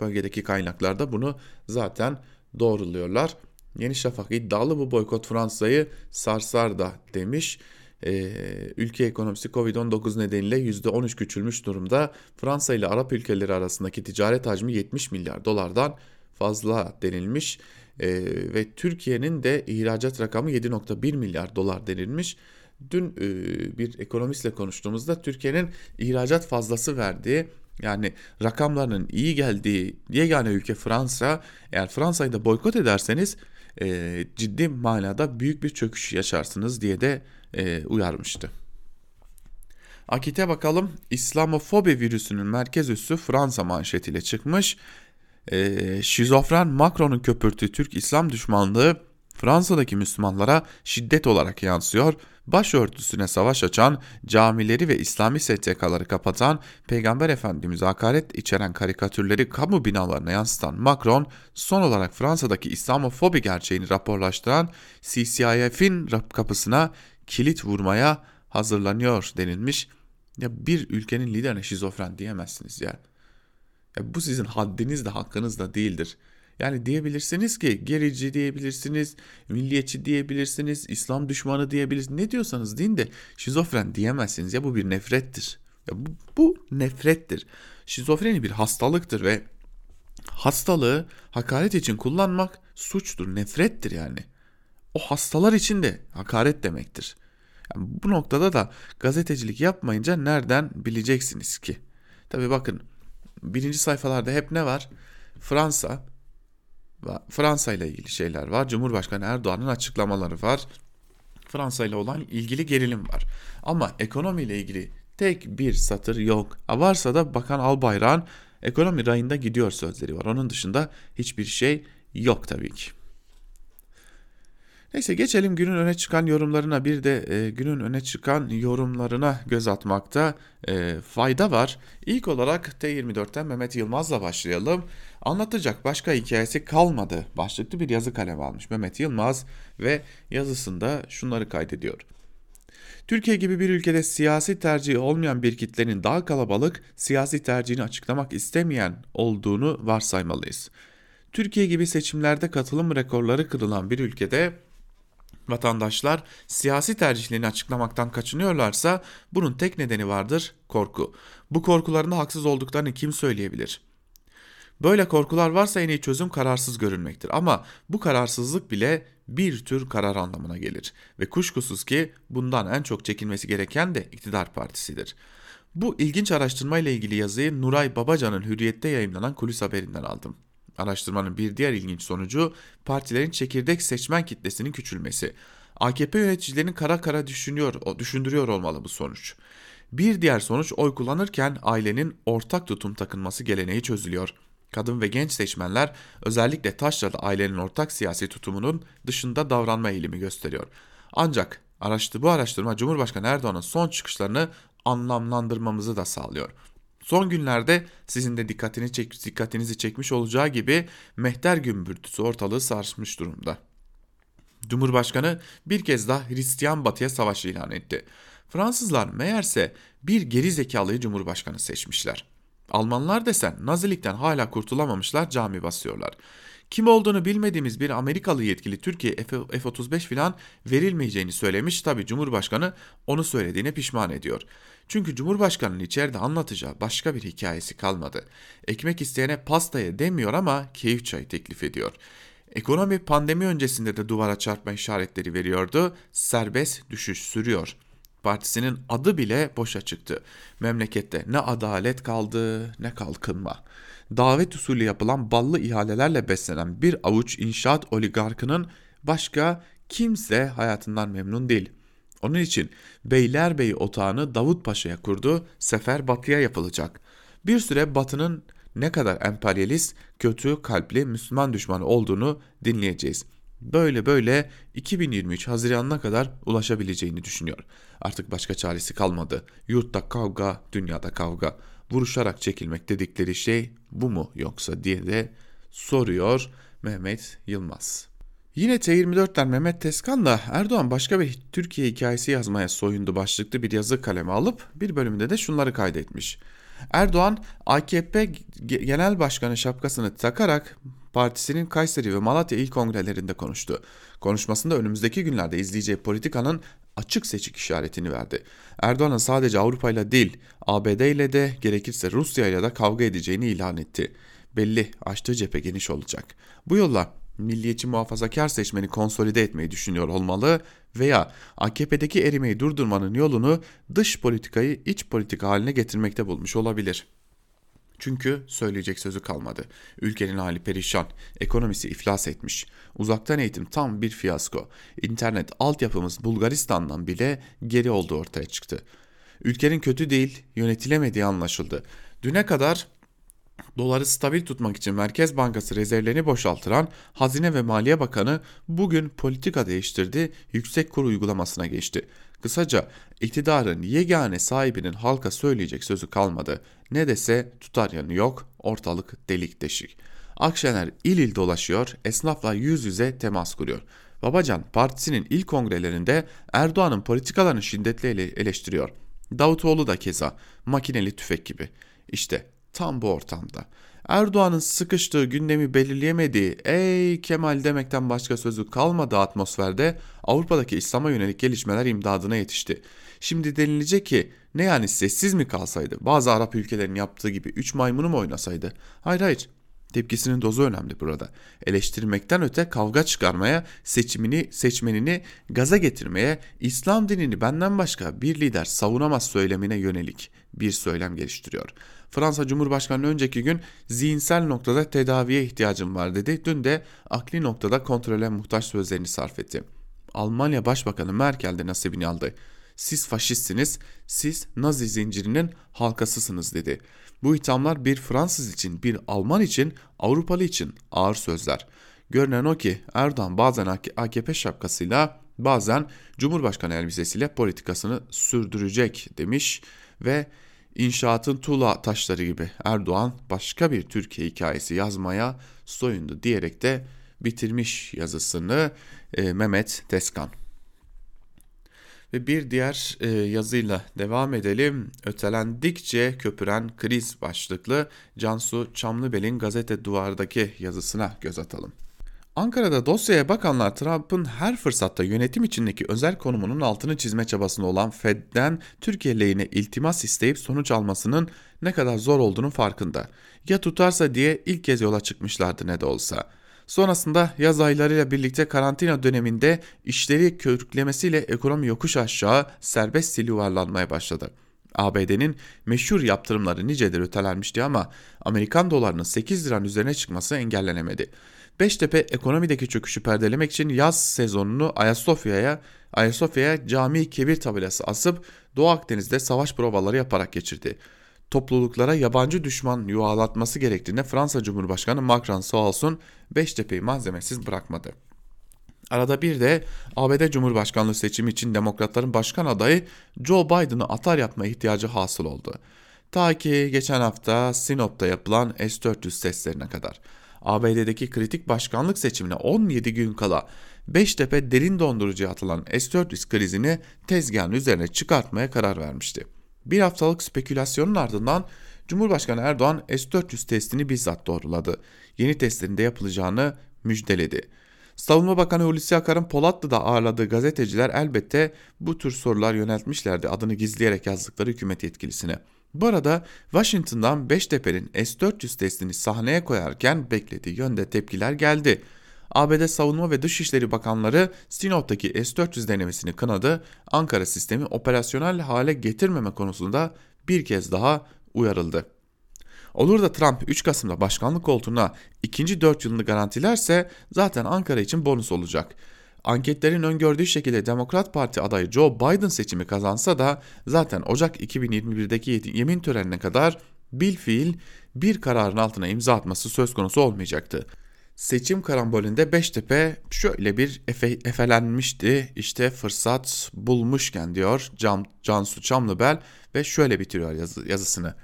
bölgedeki kaynaklarda bunu zaten doğruluyorlar. Yeni Şafak iddialı bu boykot Fransa'yı sarsar da demiş. Ee, ülke ekonomisi Covid-19 nedeniyle %13 küçülmüş durumda. Fransa ile Arap ülkeleri arasındaki ticaret hacmi 70 milyar dolardan fazla denilmiş. Ee, ve Türkiye'nin de ihracat rakamı 7.1 milyar dolar denilmiş. Dün e, bir ekonomistle konuştuğumuzda Türkiye'nin ihracat fazlası verdiği yani rakamlarının iyi geldiği yegane ülke Fransa. Eğer Fransa'yı da boykot ederseniz e, ciddi manada büyük bir çöküş yaşarsınız diye de e, uyarmıştı. Akit'e bakalım. İslamofobi virüsünün merkez üssü Fransa manşetiyle çıkmış. E, şizofren Macron'un köpürtüğü Türk İslam düşmanlığı Fransa'daki Müslümanlara şiddet olarak yansıyor. Başörtüsüne savaş açan, camileri ve İslami STK'ları kapatan, Peygamber Efendimiz hakaret içeren karikatürleri kamu binalarına yansıtan Macron, son olarak Fransa'daki İslamofobi gerçeğini raporlaştıran CCIF'in kapısına kilit vurmaya hazırlanıyor denilmiş. Ya bir ülkenin liderine şizofren diyemezsiniz ya. ya bu sizin haddiniz de hakkınız da değildir. Yani diyebilirsiniz ki gerici diyebilirsiniz, milliyetçi diyebilirsiniz, İslam düşmanı diyebilirsiniz. Ne diyorsanız deyin de şizofren diyemezsiniz. Ya bu bir nefrettir. Ya bu, bu nefrettir. Şizofreni bir hastalıktır ve hastalığı hakaret için kullanmak suçtur, nefrettir yani. O hastalar için de hakaret demektir. Yani bu noktada da gazetecilik yapmayınca nereden bileceksiniz ki? Tabi bakın birinci sayfalarda hep ne var? Fransa Fransa ile ilgili şeyler var. Cumhurbaşkanı Erdoğan'ın açıklamaları var. Fransa ile olan ilgili gerilim var. Ama ekonomi ile ilgili tek bir satır yok. Varsa da Bakan Albayrak'ın ekonomi rayında gidiyor sözleri var. Onun dışında hiçbir şey yok tabii ki. Neyse geçelim günün öne çıkan yorumlarına bir de e, günün öne çıkan yorumlarına göz atmakta e, fayda var. İlk olarak T24'ten Mehmet Yılmaz'la başlayalım. Anlatacak başka hikayesi kalmadı başlıklı bir yazı kaleme almış Mehmet Yılmaz ve yazısında şunları kaydediyor. Türkiye gibi bir ülkede siyasi tercihi olmayan bir kitlenin daha kalabalık siyasi tercihini açıklamak istemeyen olduğunu varsaymalıyız. Türkiye gibi seçimlerde katılım rekorları kırılan bir ülkede Vatandaşlar siyasi tercihlerini açıklamaktan kaçınıyorlarsa bunun tek nedeni vardır korku. Bu korkularında haksız olduklarını kim söyleyebilir? Böyle korkular varsa en iyi çözüm kararsız görünmektir. Ama bu kararsızlık bile bir tür karar anlamına gelir. Ve kuşkusuz ki bundan en çok çekinmesi gereken de iktidar partisidir. Bu ilginç araştırma ile ilgili yazıyı Nuray Babacan'ın Hürriyet'te yayınlanan kulis haberinden aldım. Araştırmanın bir diğer ilginç sonucu partilerin çekirdek seçmen kitlesinin küçülmesi. AKP yöneticilerini kara kara düşünüyor, düşündürüyor olmalı bu sonuç. Bir diğer sonuç oy kullanırken ailenin ortak tutum takınması geleneği çözülüyor. Kadın ve genç seçmenler özellikle Taşra'da ailenin ortak siyasi tutumunun dışında davranma eğilimi gösteriyor. Ancak araştı, bu araştırma Cumhurbaşkanı Erdoğan'ın son çıkışlarını anlamlandırmamızı da sağlıyor. Son günlerde sizin de dikkatini çek, dikkatinizi çekmiş olacağı gibi mehter gümbürtüsü ortalığı sarsmış durumda. Cumhurbaşkanı bir kez daha Hristiyan batıya savaş ilan etti. Fransızlar meğerse bir geri zekalıyı cumhurbaşkanı seçmişler. Almanlar desen Nazilikten hala kurtulamamışlar cami basıyorlar. Kim olduğunu bilmediğimiz bir Amerikalı yetkili Türkiye F-35 filan verilmeyeceğini söylemiş. Tabi Cumhurbaşkanı onu söylediğine pişman ediyor. Çünkü Cumhurbaşkanı'nın içeride anlatacağı başka bir hikayesi kalmadı. Ekmek isteyene pastaya demiyor ama keyif çayı teklif ediyor. Ekonomi pandemi öncesinde de duvara çarpma işaretleri veriyordu. Serbest düşüş sürüyor. Partisinin adı bile boşa çıktı. Memlekette ne adalet kaldı ne kalkınma. Davet usulü yapılan ballı ihalelerle beslenen bir avuç inşaat oligarkının başka kimse hayatından memnun değil. Onun için Beylerbeyi otağını Davut Paşa'ya kurdu, sefer batıya yapılacak. Bir süre batının ne kadar emperyalist, kötü kalpli Müslüman düşmanı olduğunu dinleyeceğiz. Böyle böyle 2023 Haziran'ına kadar ulaşabileceğini düşünüyor. Artık başka çaresi kalmadı. Yurtta kavga, dünyada kavga. Vuruşarak çekilmek dedikleri şey bu mu yoksa diye de soruyor Mehmet Yılmaz. Yine T24'ten Mehmet Teskan da Erdoğan başka bir Türkiye hikayesi yazmaya soyundu başlıklı bir yazı kaleme alıp bir bölümünde de şunları kaydetmiş. Erdoğan AKP Genel Başkanı şapkasını takarak partisinin Kayseri ve Malatya il kongrelerinde konuştu. Konuşmasında önümüzdeki günlerde izleyeceği politikanın açık seçik işaretini verdi. Erdoğan'ın sadece Avrupa ile değil, ABD ile de gerekirse Rusya ile de kavga edeceğini ilan etti. Belli, açtığı cephe geniş olacak. Bu yolla milliyetçi muhafazakar seçmeni konsolide etmeyi düşünüyor olmalı veya AKP'deki erimeyi durdurmanın yolunu dış politikayı iç politika haline getirmekte bulmuş olabilir. Çünkü söyleyecek sözü kalmadı. Ülkenin hali perişan, ekonomisi iflas etmiş. Uzaktan eğitim tam bir fiyasko. İnternet altyapımız Bulgaristan'dan bile geri olduğu ortaya çıktı. Ülkenin kötü değil, yönetilemediği anlaşıldı. Düne kadar Doları stabil tutmak için Merkez Bankası rezervlerini boşaltıran Hazine ve Maliye Bakanı bugün politika değiştirdi, yüksek kur uygulamasına geçti. Kısaca iktidarın yegane sahibinin halka söyleyecek sözü kalmadı. Ne dese tutar yanı yok, ortalık delik deşik. Akşener il il dolaşıyor, esnafla yüz yüze temas kuruyor. Babacan partisinin ilk kongrelerinde Erdoğan'ın politikalarını şiddetle eleştiriyor. Davutoğlu da keza makineli tüfek gibi. İşte tam bu ortamda. Erdoğan'ın sıkıştığı gündemi belirleyemediği ey Kemal demekten başka sözü kalmadığı atmosferde Avrupa'daki İslam'a yönelik gelişmeler imdadına yetişti. Şimdi denilecek ki ne yani sessiz mi kalsaydı bazı Arap ülkelerin yaptığı gibi üç maymunu mu oynasaydı? Hayır hayır Tepkisinin dozu önemli burada. Eleştirmekten öte kavga çıkarmaya, seçimini, seçmenini gaza getirmeye, İslam dinini benden başka bir lider savunamaz söylemine yönelik bir söylem geliştiriyor. Fransa Cumhurbaşkanı önceki gün zihinsel noktada tedaviye ihtiyacım var dedi. Dün de akli noktada kontrole muhtaç sözlerini sarf etti. Almanya Başbakanı Merkel de nasibini aldı. Siz faşistsiniz, siz Nazi zincirinin halkasısınız dedi. Bu ithamlar bir Fransız için, bir Alman için, Avrupalı için ağır sözler. Görünen o ki Erdoğan bazen AKP şapkasıyla bazen Cumhurbaşkanı elbisesiyle politikasını sürdürecek demiş ve inşaatın tuğla taşları gibi Erdoğan başka bir Türkiye hikayesi yazmaya soyundu diyerek de bitirmiş yazısını e, Mehmet Teskan. Ve bir diğer e, yazıyla devam edelim. Ötelendikçe köpüren kriz başlıklı Cansu Çamlıbel'in gazete duvardaki yazısına göz atalım. Ankara'da dosyaya bakanlar Trump'ın her fırsatta yönetim içindeki özel konumunun altını çizme çabasında olan Fed'den Türkiye lehine iltimas isteyip sonuç almasının ne kadar zor olduğunu farkında. Ya tutarsa diye ilk kez yola çıkmışlardı ne de olsa. Sonrasında yaz aylarıyla birlikte karantina döneminde işleri körüklemesiyle ekonomi yokuş aşağı serbest sil yuvarlanmaya başladı. ABD'nin meşhur yaptırımları nicedir ötelenmişti ama Amerikan dolarının 8 liranın üzerine çıkması engellenemedi. Beştepe ekonomideki çöküşü perdelemek için yaz sezonunu Ayasofya'ya Ayasofya'ya cami kebir tabelası asıp Doğu Akdeniz'de savaş provaları yaparak geçirdi. Topluluklara yabancı düşman yuvalatması gerektiğinde Fransa Cumhurbaşkanı Macron sağ olsun Beştepe'yi malzemesiz bırakmadı. Arada bir de ABD Cumhurbaşkanlığı seçimi için demokratların başkan adayı Joe Biden'ı atar yapma ihtiyacı hasıl oldu. Ta ki geçen hafta Sinop'ta yapılan S-400 testlerine kadar. ABD'deki kritik başkanlık seçimine 17 gün kala Beştepe derin dondurucuya atılan S-400 krizini tezgahın üzerine çıkartmaya karar vermişti. Bir haftalık spekülasyonun ardından Cumhurbaşkanı Erdoğan S-400 testini bizzat doğruladı. Yeni testlerinde yapılacağını müjdeledi. Savunma Bakanı Hulusi Akar'ın Polatlı'da ağırladığı gazeteciler elbette bu tür sorular yöneltmişlerdi adını gizleyerek yazdıkları hükümet yetkilisine. Bu arada Washington'dan Beştepe'nin S-400 testini sahneye koyarken beklediği yönde tepkiler geldi. ABD Savunma ve Dışişleri Bakanları Sinop'taki S-400 denemesini kınadı, Ankara sistemi operasyonel hale getirmeme konusunda bir kez daha uyarıldı. Olur da Trump 3 Kasım'da başkanlık koltuğuna ikinci 4 yılını garantilerse zaten Ankara için bonus olacak. Anketlerin öngördüğü şekilde Demokrat Parti adayı Joe Biden seçimi kazansa da zaten Ocak 2021'deki yemin törenine kadar bil fiil bir kararın altına imza atması söz konusu olmayacaktı. Seçim karambolünde Beştepe şöyle bir efe, efelenmişti. İşte fırsat bulmuşken diyor Can, Cansu Çamlıbel ve şöyle bitiriyor yazı, yazısını.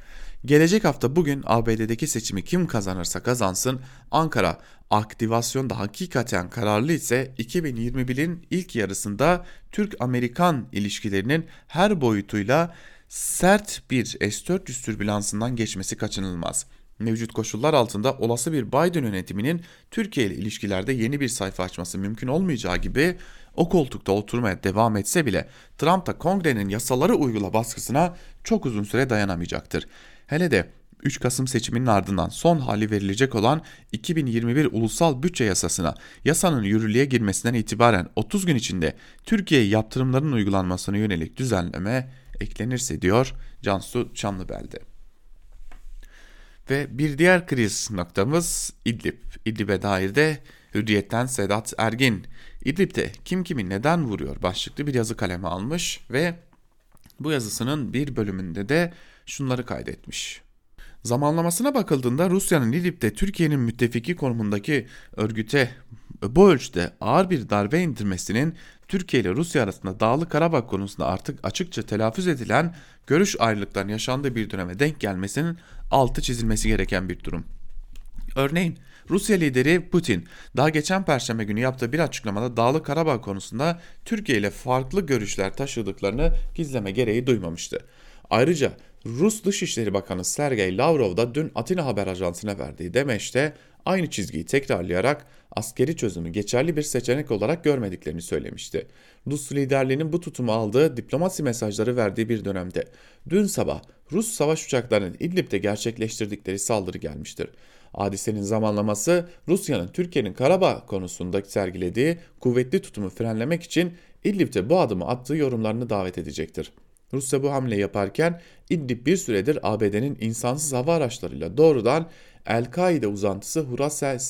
Gelecek hafta bugün ABD'deki seçimi kim kazanırsa kazansın Ankara aktivasyonda hakikaten kararlı ise 2021'in ilk yarısında Türk-Amerikan ilişkilerinin her boyutuyla sert bir S-400 türbülansından geçmesi kaçınılmaz. Mevcut koşullar altında olası bir Biden yönetiminin Türkiye ile ilişkilerde yeni bir sayfa açması mümkün olmayacağı gibi o koltukta oturmaya devam etse bile Trump da kongrenin yasaları uygula baskısına çok uzun süre dayanamayacaktır. Hele de 3 Kasım seçiminin ardından son hali verilecek olan 2021 Ulusal Bütçe Yasasına yasanın yürürlüğe girmesinden itibaren 30 gün içinde Türkiye yaptırımların uygulanmasına yönelik düzenleme eklenirse diyor Cansu Çamlıbel'de. Ve bir diğer kriz noktamız İdlib. İdlib'e dair de Hürriyet'ten Sedat Ergin. İdlib'de kim kimi neden vuruyor başlıklı bir yazı kaleme almış ve bu yazısının bir bölümünde de şunları kaydetmiş. Zamanlamasına bakıldığında Rusya'nın İdlib'de Türkiye'nin müttefiki konumundaki örgüte bu ölçüde ağır bir darbe indirmesinin Türkiye ile Rusya arasında Dağlı Karabağ konusunda artık açıkça telaffuz edilen görüş ayrılıklarının yaşandığı bir döneme denk gelmesinin altı çizilmesi gereken bir durum. Örneğin Rusya lideri Putin daha geçen perşembe günü yaptığı bir açıklamada Dağlı Karabağ konusunda Türkiye ile farklı görüşler taşıdıklarını gizleme gereği duymamıştı. Ayrıca Rus Dışişleri Bakanı Sergey Lavrov da dün Atina Haber Ajansı'na verdiği demeçte aynı çizgiyi tekrarlayarak askeri çözümü geçerli bir seçenek olarak görmediklerini söylemişti. Rus liderliğinin bu tutumu aldığı diplomasi mesajları verdiği bir dönemde dün sabah Rus savaş uçaklarının İdlib'de gerçekleştirdikleri saldırı gelmiştir. Hadisenin zamanlaması Rusya'nın Türkiye'nin Karabağ konusunda sergilediği kuvvetli tutumu frenlemek için İdlib'de bu adımı attığı yorumlarını davet edecektir. Rusya bu hamle yaparken İdlib bir süredir ABD'nin insansız hava araçlarıyla doğrudan El-Kaide uzantısı Hurasel,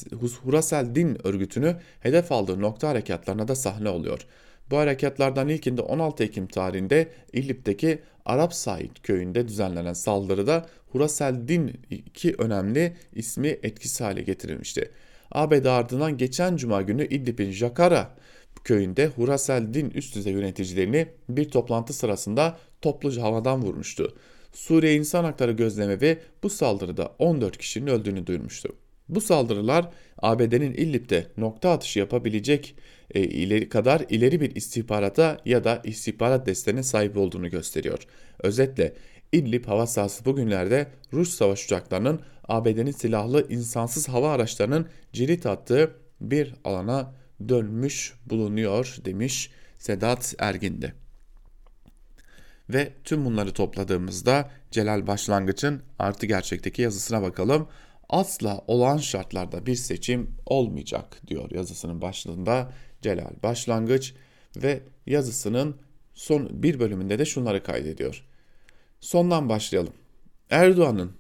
Hurasel Din örgütünü hedef aldığı nokta harekatlarına da sahne oluyor. Bu harekatlardan ilkinde 16 Ekim tarihinde İdlib'deki Arap Said köyünde düzenlenen saldırıda Hurasel Din iki önemli ismi etkisiz hale getirilmişti. ABD ardından geçen cuma günü İdlib'in Jakara köyünde Hurasel Din üst düzey yöneticilerini bir toplantı sırasında topluca havadan vurmuştu. Suriye İnsan Hakları Gözlemevi bu saldırıda 14 kişinin öldüğünü duyurmuştu. Bu saldırılar ABD'nin İdlib'de nokta atışı yapabilecek e, ileri kadar ileri bir istihbarata ya da istihbarat desteğine sahip olduğunu gösteriyor. Özetle İdlib hava sahası bugünlerde Rus savaş uçaklarının ABD'nin silahlı insansız hava araçlarının cirit attığı bir alana dönmüş bulunuyor demiş Sedat Ergin'de. Ve tüm bunları topladığımızda Celal Başlangıç'ın artı gerçekteki yazısına bakalım. Asla olan şartlarda bir seçim olmayacak diyor yazısının başlığında Celal Başlangıç ve yazısının son bir bölümünde de şunları kaydediyor. Sondan başlayalım. Erdoğan'ın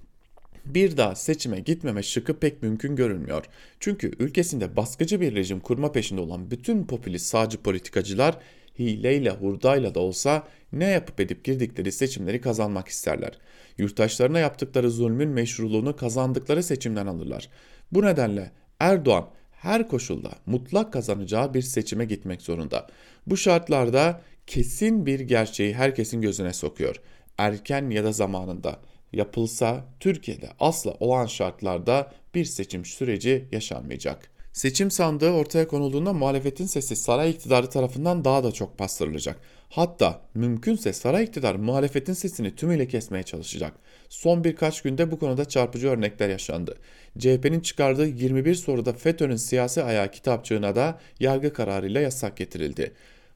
bir daha seçime gitmeme şıkkı pek mümkün görünmüyor. Çünkü ülkesinde baskıcı bir rejim kurma peşinde olan bütün popülist sağcı politikacılar hileyle hurdayla da olsa ne yapıp edip girdikleri seçimleri kazanmak isterler. Yurttaşlarına yaptıkları zulmün meşruluğunu kazandıkları seçimden alırlar. Bu nedenle Erdoğan her koşulda mutlak kazanacağı bir seçime gitmek zorunda. Bu şartlarda kesin bir gerçeği herkesin gözüne sokuyor. Erken ya da zamanında yapılsa Türkiye'de asla olan şartlarda bir seçim süreci yaşanmayacak. Seçim sandığı ortaya konulduğunda muhalefetin sesi saray iktidarı tarafından daha da çok bastırılacak. Hatta mümkünse saray iktidar muhalefetin sesini tümüyle kesmeye çalışacak. Son birkaç günde bu konuda çarpıcı örnekler yaşandı. CHP'nin çıkardığı 21 soruda FETÖ'nün siyasi ayağı kitapçığına da yargı kararıyla yasak getirildi.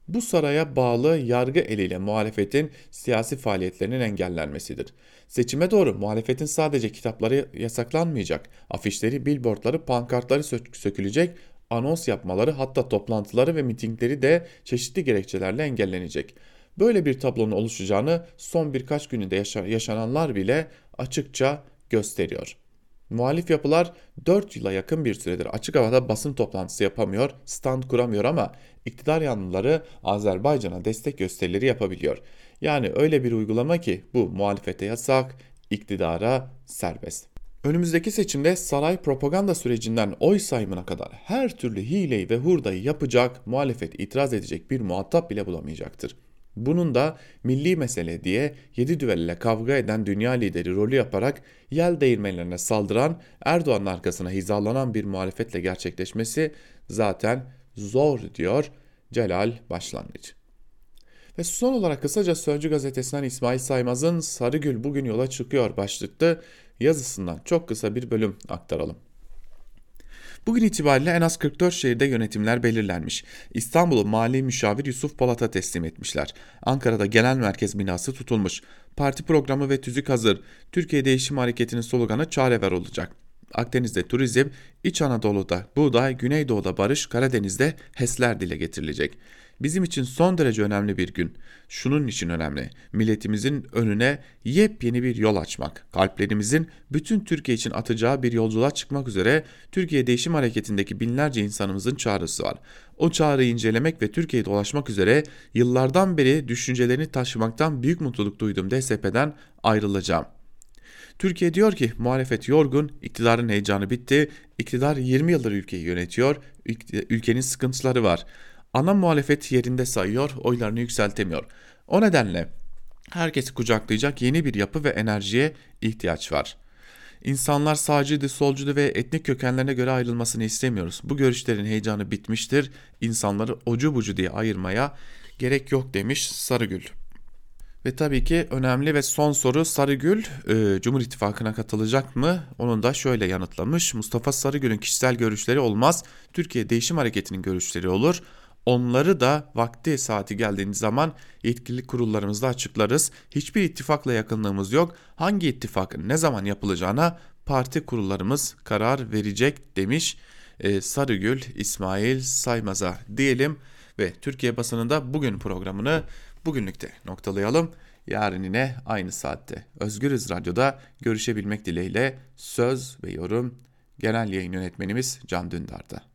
Bu saraya bağlı yargı eliyle muhalefetin siyasi faaliyetlerinin engellenmesidir. Seçime doğru muhalefetin sadece kitapları yasaklanmayacak, afişleri, billboardları, pankartları sök sökülecek, anons yapmaları hatta toplantıları ve mitingleri de çeşitli gerekçelerle engellenecek. Böyle bir tablonun oluşacağını son birkaç gününde yaşa yaşananlar bile açıkça gösteriyor. Muhalif yapılar 4 yıla yakın bir süredir açık havada basın toplantısı yapamıyor, stand kuramıyor ama iktidar yanlıları Azerbaycan'a destek gösterileri yapabiliyor. Yani öyle bir uygulama ki bu muhalefete yasak, iktidara serbest. Önümüzdeki seçimde saray propaganda sürecinden oy sayımına kadar her türlü hileyi ve hurdayı yapacak, muhalefet itiraz edecek bir muhatap bile bulamayacaktır. Bunun da milli mesele diye yedi düvelle kavga eden dünya lideri rolü yaparak yel değirmenlerine saldıran Erdoğan'ın arkasına hizalanan bir muhalefetle gerçekleşmesi zaten zor diyor Celal Başlangıç. Ve son olarak kısaca Sözcü gazetesinden İsmail Saymaz'ın Sarıgül bugün yola çıkıyor başlıklı yazısından çok kısa bir bölüm aktaralım. Bugün itibariyle en az 44 şehirde yönetimler belirlenmiş. İstanbul'u mali müşavir Yusuf Polat'a teslim etmişler. Ankara'da genel merkez binası tutulmuş. Parti programı ve tüzük hazır. Türkiye Değişim Hareketi'nin sloganı çare ver olacak. Akdeniz'de turizm, İç Anadolu'da buğday, Güneydoğu'da barış, Karadeniz'de HES'ler dile getirilecek. Bizim için son derece önemli bir gün. Şunun için önemli. Milletimizin önüne yepyeni bir yol açmak. Kalplerimizin bütün Türkiye için atacağı bir yolculuğa çıkmak üzere Türkiye Değişim Hareketi'ndeki binlerce insanımızın çağrısı var. O çağrıyı incelemek ve Türkiye'de dolaşmak üzere yıllardan beri düşüncelerini taşımaktan büyük mutluluk duydum DSP'den ayrılacağım. Türkiye diyor ki muhalefet yorgun, iktidarın heyecanı bitti, iktidar 20 yıldır ülkeyi yönetiyor, ülkenin sıkıntıları var. Ana muhalefet yerinde sayıyor, oylarını yükseltemiyor. O nedenle herkesi kucaklayacak yeni bir yapı ve enerjiye ihtiyaç var. İnsanlar sağcıydı, solcuydu ve etnik kökenlerine göre ayrılmasını istemiyoruz. Bu görüşlerin heyecanı bitmiştir. İnsanları ocu bucu diye ayırmaya gerek yok demiş Sarıgül. Ve tabii ki önemli ve son soru Sarıgül e, Cumhur İttifakı'na katılacak mı? Onun da şöyle yanıtlamış. Mustafa Sarıgül'ün kişisel görüşleri olmaz. Türkiye Değişim Hareketi'nin görüşleri olur. Onları da vakti saati geldiğiniz zaman yetkili kurullarımızda açıklarız. Hiçbir ittifakla yakınlığımız yok. Hangi ittifakın ne zaman yapılacağına parti kurullarımız karar verecek demiş e, Sarıgül İsmail Saymaz'a diyelim ve Türkiye basınında bugün programını bugünlükte noktalayalım. Yarın yine aynı saatte Özgürüz Radyo'da görüşebilmek dileğiyle söz ve yorum genel yayın yönetmenimiz Can Dündar'da.